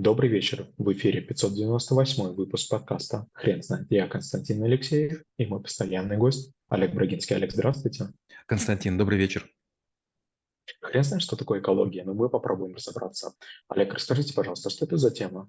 Добрый вечер. В эфире 598 выпуск подкаста «Хрен знает». Я Константин Алексеев и мой постоянный гость Олег Брагинский. Олег, здравствуйте. Константин, добрый вечер. Хрен знает, что такое экология, но мы попробуем разобраться. Олег, расскажите, пожалуйста, что это за тема?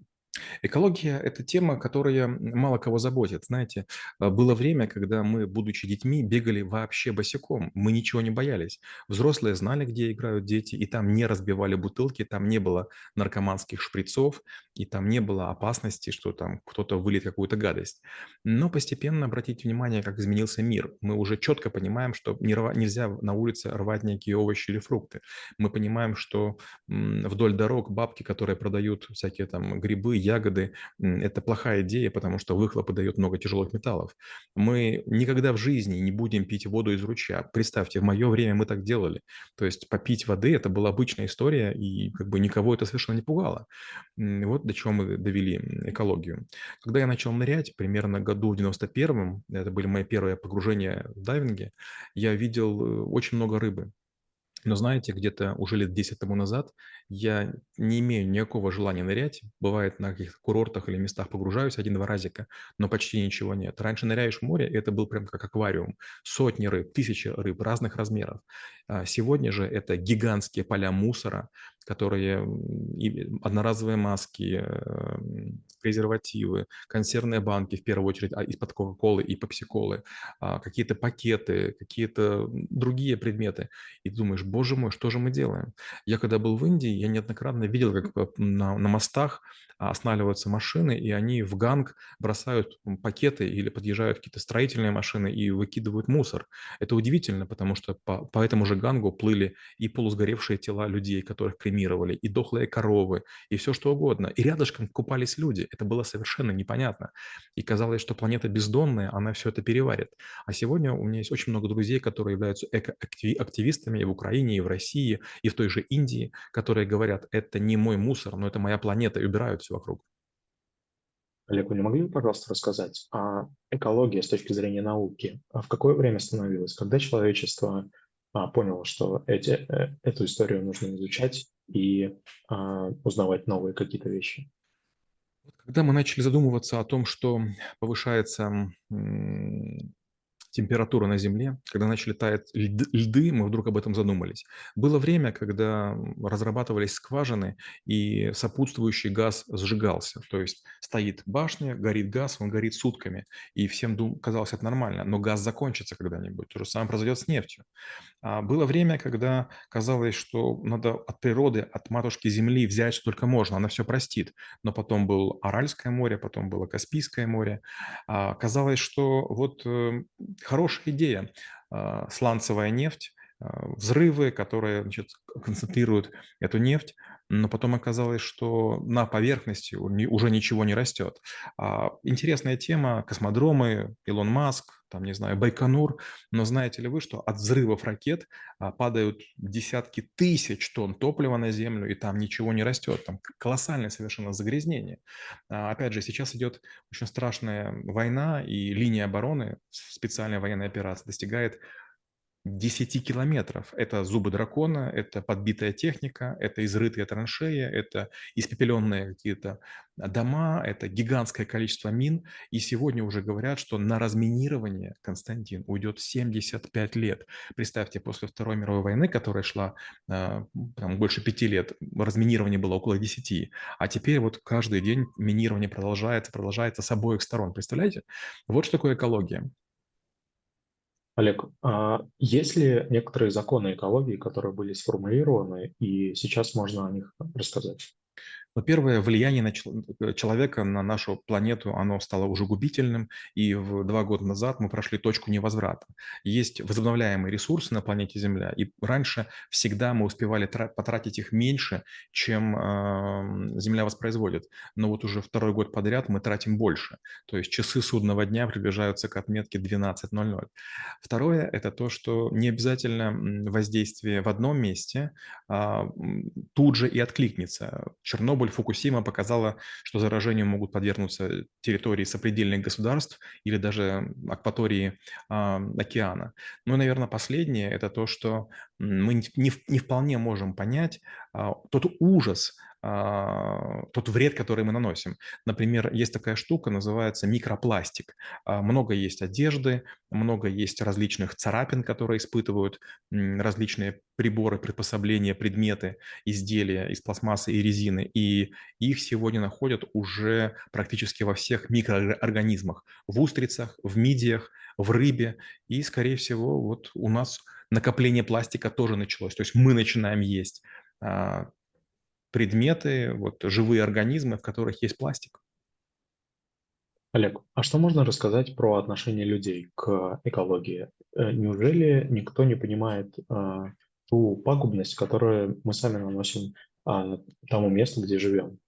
Экология– это тема, которая мало кого заботит. Знаете, а, было время, когда мы, будучи детьми, бегали вообще босиком. Мы ничего не боялись. Взрослые знали, где играют дети, и там не разбивали бутылки, там не было наркоманских шприцов, и там не было опасности, что там кто-то выльет какую-то гадость. Но постепенно обратите внимание, как изменился мир. Мы уже четко понимаем, что нельзя на улице рвать некие овощи или фрукты. Мы понимаем, что вдоль дорог бабки, которые продают всякие там грибы, ягоды – это плохая идея, потому что выхлопы дают много тяжелых металлов. Мы никогда в жизни не будем пить воду из ручья. Представьте, в мое время мы так делали. То есть попить воды – это была обычная история, и как бы никого это совершенно не пугало. Вот до чего мы довели экологию. Когда я начал нырять, примерно году в 91-м, это были мои первые погружения в дайвинге, я видел э, очень много рыбы. Но знаете, где-то уже лет 10 тому назад я не имею никакого желания нырять. Бывает, на каких-то курортах или местах погружаюсь один-два разика, но почти ничего нет. Раньше ныряешь в море, это был прям как аквариум. Сотни рыб, тысячи рыб разных размеров. А сегодня же это гигантские поля мусора, которые одноразовые маски, эм, презервативы, консервные банки, в первую очередь, а, из-под Кока-Колы и Пепси-Колы, а, какие-то пакеты, какие-то другие предметы. И ты думаешь, боже мой, что же мы делаем? Я когда был в Индии, я неоднократно видел, как э, на, на мостах останавливаются машины, и они в ганг бросают пакеты или подъезжают какие-то строительные машины и выкидывают мусор. Это удивительно, потому что по, по этому же гангу плыли и полусгоревшие тела людей, которых кремировали, и дохлые коровы, и все что угодно. И рядышком купались люди. Это было совершенно непонятно. И казалось, что планета бездонная, она все это переварит. А сегодня у меня есть очень много друзей, которые являются экоактивистами и в Украине, и в России, и в той же Индии, которые говорят, это не мой мусор, но это моя планета, и убирают все вокруг. Олег, вы не могли бы, пожалуйста, рассказать, а экология с точки зрения науки а в какое время становилась? Когда человечество а, поняло, что эти, э, эту историю нужно изучать и а, узнавать новые какие-то вещи? Когда мы начали задумываться о том, что повышается температура на Земле, когда начали таять льды, мы вдруг об этом задумались. Было время, когда разрабатывались скважины, и сопутствующий газ сжигался. То есть стоит башня, горит газ, он горит сутками, и всем дум- казалось это нормально, но газ закончится когда-нибудь. То же самое произойдет с нефтью. А было время, когда казалось, что надо от природы, от матушки Земли взять что только можно, она все простит. Но потом был Аральское море, потом было Каспийское море. А казалось, что вот э, хорошая идея. А, сланцевая нефть, а, взрывы, которые значит, концентрируют эту нефть, но потом оказалось, что на поверхности уже ничего не растет. А, интересная тема, космодромы, Илон Маск, там, не знаю, Байконур, но знаете ли вы, что от взрывов ракет падают десятки тысяч тонн топлива на Землю, и там ничего не растет, там колоссальное совершенно загрязнение. Опять же, сейчас идет очень страшная война, и линия обороны, специальная военная операция достигает 10 километров. Это зубы дракона, это подбитая техника, это изрытые траншеи, это испепеленные какие-то дома, это гигантское количество мин. И сегодня уже говорят, что на разминирование, Константин, уйдет 75 лет. Представьте, после Второй мировой войны, которая шла э, там, больше пяти лет, разминирование было около 10. А теперь вот каждый день минирование продолжается, продолжается с обоих сторон. Представляете? Вот что такое экология. Олег, а есть ли некоторые законы экологии, которые были сформулированы, и сейчас можно о них рассказать? Но первое влияние на э, человека на нашу планету, оно стало уже губительным, и в два года назад мы прошли точку невозврата. Есть возобновляемые ресурсы на планете Земля, и раньше всегда мы успевали потратить их меньше, чем э, Земля воспроизводит. Но вот уже второй год подряд мы тратим больше. То есть часы судного дня приближаются к отметке 12.00. Второе – это то, что не обязательно воздействие в одном месте а, тут же и откликнется. Чернобыль Чернобыль, Фукусима показала, что заражению могут подвергнуться территории сопредельных государств или даже акватории э, океана. Ну и, наверное, последнее – это то, что мы не, не, не вполне можем понять э, тот ужас, тот вред, который мы наносим. Например, есть такая штука, называется микропластик. А, много есть одежды, много есть различных царапин, которые испытывают различные приборы, приспособления, предметы, изделия из пластмассы и резины. И их сегодня находят уже практически во всех микроорганизмах. В устрицах, в мидиях, в рыбе. И, скорее всего, вот у нас накопление пластика тоже началось. То есть мы начинаем есть а, предметы, вот живые организмы, в которых есть пластик. Олег, а что можно рассказать про отношение людей к экологии? Э, неужели никто не понимает а, ту пагубность, которую мы сами наносим а, тому месту, где живем?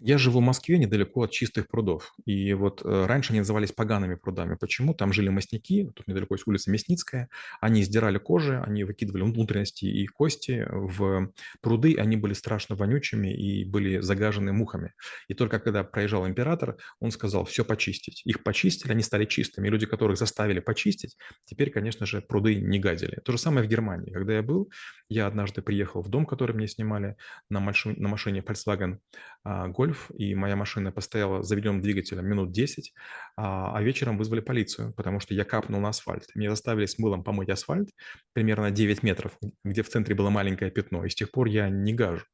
Я живу в Москве, недалеко от чистых прудов. И вот э, раньше они назывались погаными прудами. Почему? Там жили мясники, тут недалеко есть улица Мясницкая. Они сдирали кожи, они выкидывали внутренности и кости в пруды. Они были страшно вонючими и были загажены мухами. И только когда проезжал император, он сказал, все почистить. Их почистили, они стали чистыми. И люди, которых заставили почистить, теперь, конечно же, пруды не гадили. То же самое в Германии. Когда я был, я однажды приехал в дом, который мне снимали на, машине, на машине Volkswagen а, Golf, и моя машина постояла с заведенным двигателем минут 10, а, а вечером вызвали полицию, потому что я капнул на асфальт. Меня заставили с мылом помыть асфальт примерно 9 метров, где в центре было маленькое пятно, и с тех пор я не гажу.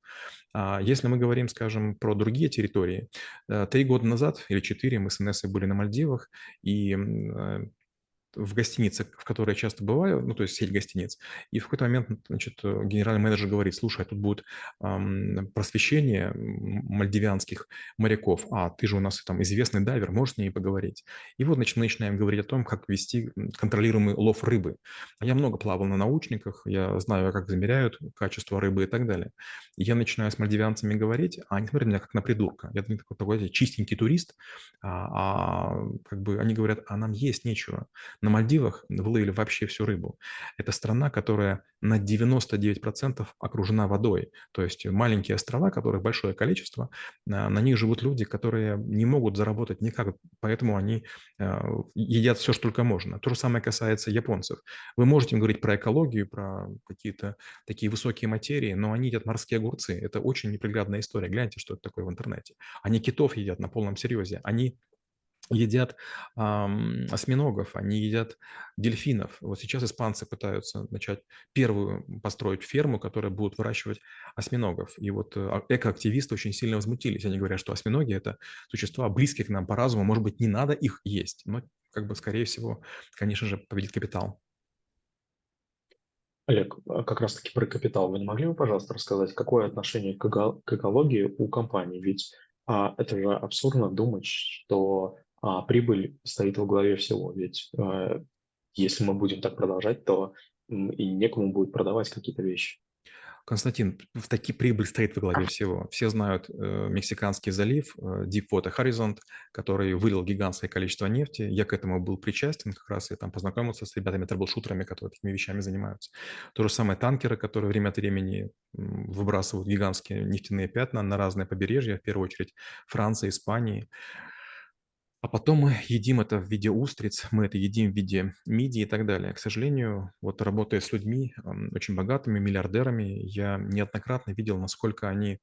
А если мы говорим, скажем, про другие территории, э, три года назад или четыре мы с Инессой были на Мальдивах, и э, в гостинице, в которой я часто бываю, ну, то есть сеть гостиниц, и в какой-то момент, значит, генеральный менеджер говорит, слушай, а тут будет эм, просвещение мальдивианских моряков, а ты же у нас там известный дайвер, можешь с ней поговорить? И вот значит, начинаем говорить о том, как вести контролируемый лов рыбы. Я много плавал на научниках, я знаю, как замеряют качество рыбы и так далее. Я начинаю с мальдивианцами говорить, а они смотрят на меня как на придурка. Я такой, такой чистенький турист, а, а как бы они говорят, а нам есть нечего. На Мальдивах выловили вообще всю рыбу. Это страна, которая на 99% окружена водой. То есть маленькие острова, которых большое количество, а, на них живут люди, которые не могут заработать никак, поэтому они а, едят все, что только можно. То же самое касается японцев. Вы можете им говорить про экологию, про какие-то такие высокие материи, но они едят морские огурцы. Это очень неприглядная история. Гляньте, что это такое в интернете. Они китов едят на полном серьезе. Они едят ам, осьминогов, они едят дельфинов. Вот сейчас испанцы пытаются начать первую построить ферму, которая будет выращивать осьминогов. И вот э, а, экоактивисты очень сильно возмутились. Они говорят, что осьминоги – это существа близкие к нам по разуму. Может быть, не надо их есть, но, как бы, скорее всего, конечно же, победит капитал. Олег, а как раз-таки про капитал. Вы не могли бы, пожалуйста, рассказать, какое отношение к экологии у компании? Ведь а, это же абсурдно думать, что а прибыль стоит во главе всего. Ведь э, если мы будем так продолжать, то и некому будет продавать какие-то вещи. Константин, в таки прибыль стоит во главе всего. Все знают э, Мексиканский залив, э, Deepwater Horizon, который вылил гигантское количество нефти. Я к этому был причастен, как раз я там познакомился с ребятами, трэблшутерами, которые такими вещами занимаются. То же самое танкеры, которые время от времени выбрасывают гигантские нефтяные пятна на разные побережья, в первую очередь Франции, Испании. А потом мы едим это в виде устриц, мы это едим в виде мидии и так далее. К сожалению, вот работая с людьми, очень богатыми, миллиардерами, я неоднократно видел, насколько они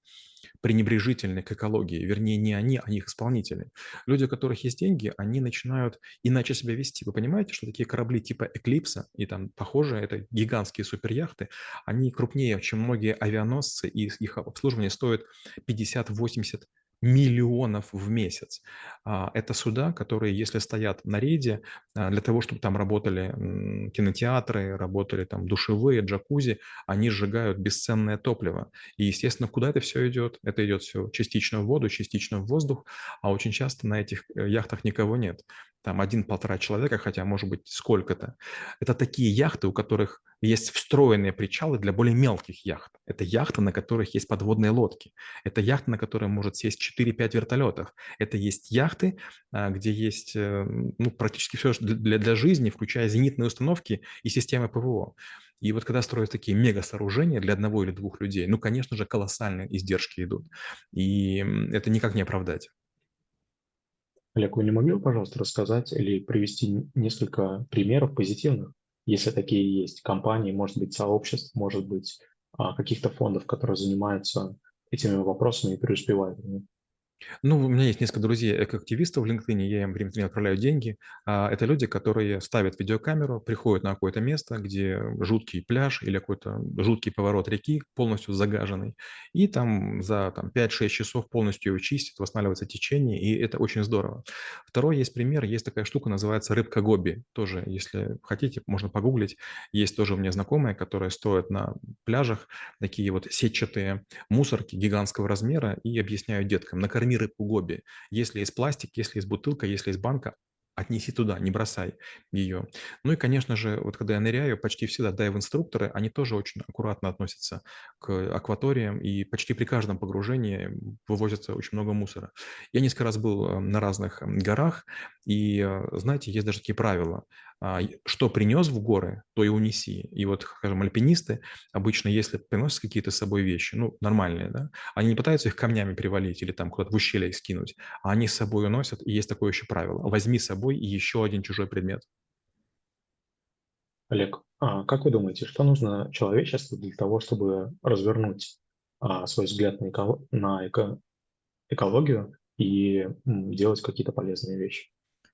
пренебрежительны к экологии. Вернее, не они, а их исполнители. Люди, у которых есть деньги, они начинают иначе себя вести. Вы понимаете, что такие корабли типа Эклипса и там похожие, это гигантские суперяхты, они крупнее, чем многие авианосцы, и их обслуживание стоит 50-80 миллионов в месяц. А, это суда, которые, если стоят на рейде, а, для того, чтобы там работали кинотеатры, работали там душевые, джакузи, они сжигают бесценное топливо. И, естественно, куда это все идет? Это идет все частично в воду, частично в воздух, а очень часто на этих э, яхтах никого нет там один-полтора человека, хотя может быть сколько-то. Это такие яхты, у которых есть встроенные причалы для более мелких яхт. Это яхты, на которых есть подводные лодки. Это яхты, на которые может сесть 4-5 вертолетов. Это есть яхты, а, где есть э, ну, практически все для, для жизни, включая зенитные установки и системы ПВО. И вот когда строят такие мега-сооружения для одного или двух людей, ну, конечно же, колоссальные издержки идут. И это никак не оправдать. Олег, вы не могли бы, пожалуйста, рассказать или привести несколько примеров позитивных, если такие есть, компании, может быть, сообществ, может быть, а, каких-то фондов, которые занимаются этими вопросами и преуспевают в них? Ну, у меня есть несколько друзей экоактивистов в LinkedIn, я им время отправляю деньги. А, Это люди, которые ставят видеокамеру, приходят на какое-то место, где жуткий пляж или какой-то жуткий поворот реки, полностью загаженный, и там за там, 5-6 часов полностью его чистят, восстанавливается течение, и это очень здорово. Второй есть пример, есть такая штука, называется рыбка Гоби. Тоже, если хотите, можно погуглить. Есть тоже у меня знакомые, которые стоят на пляжах такие вот сетчатые мусорки гигантского размера и объясняют деткам, накорми рыбку Гоби. Если есть пластик, если есть бутылка, если есть банка, отнеси туда, не бросай ее. Ну и, конечно же, вот когда я ныряю, почти всегда дайв-инструкторы, они тоже очень аккуратно относятся к акваториям, и почти при каждом погружении вывозится очень много мусора. Я несколько раз был э, на разных горах, и, э, знаете, есть даже такие правила. А, что принес в горы, то и унеси. И вот, скажем, альпинисты обычно, если приносят какие-то с собой вещи, ну, нормальные, да, они не пытаются их камнями привалить или там куда-то в ущелье скинуть, а они с собой уносят, и есть такое еще правило. Возьми с собой еще один чужой предмет. Олег, а как вы думаете, что нужно человечеству для того, чтобы развернуть а, свой взгляд на, эко- на эко- экологию и делать какие-то полезные вещи?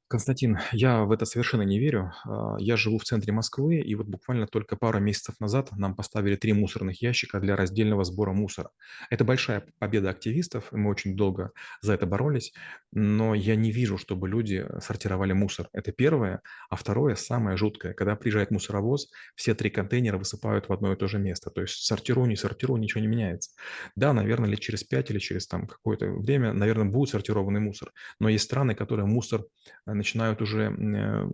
Константин, я в это совершенно не верю. А, Я живу в центре Москвы, и вот буквально только пару месяцев назад нам поставили три мусорных ящика для раздельного сбора мусора. Это большая победа активистов, и мы очень долго за это боролись, но я не вижу, чтобы люди сортировали мусор. Это первое. А второе, самое жуткое, когда приезжает мусоровоз, все три контейнера высыпают в одно и то же место. То есть сортируй, не сортируй, ничего не меняется. Да, наверное, лет через пять или через там какое-то время, наверное, будет сортированный мусор. Но есть страны, которые мусор э, начинают уже э,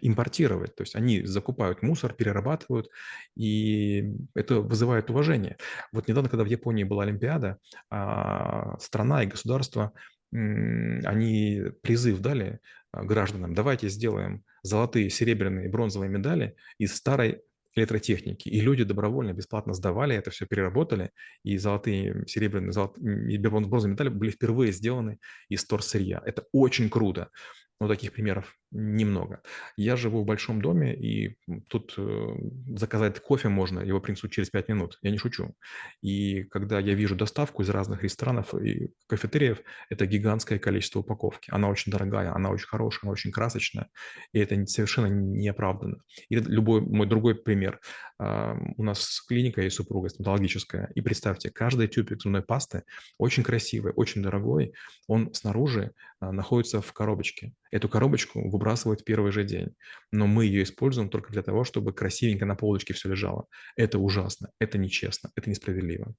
импортировать. То есть они закупают мусор, перерабатывают, и это вызывает уважение. Вот недавно, когда в Японии была Олимпиада, а, страна и государство, они призыв дали а, гражданам, давайте сделаем золотые, серебряные, бронзовые медали из старой электротехники. И люди добровольно, бесплатно сдавали это все, переработали, и золотые, серебряные, золот... и бронзовые медали были впервые сделаны из торсырья. Это очень круто. Но таких примеров немного. Я живу в большом доме, и тут э, заказать кофе можно, его принесут через 5 минут. Я не шучу. И когда я вижу доставку из разных ресторанов и кафетериев, это гигантское количество упаковки. Она очень дорогая, она очень хорошая, она очень красочная, и это совершенно не оправданно. Или любой мой другой пример. А, у нас клиника и супруга стоматологическая, и представьте, каждый тюбик зубной пасты очень красивый, очень дорогой, он снаружи а, находится в коробочке. Эту коробочку выбрасывают в первый же день, но мы ее используем только для того, чтобы красивенько на полочке все лежало. Это ужасно, это нечестно, это несправедливо.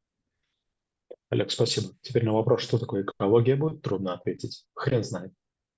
Олег, спасибо. Теперь на вопрос, что такое экология, будет трудно ответить. Хрен знает.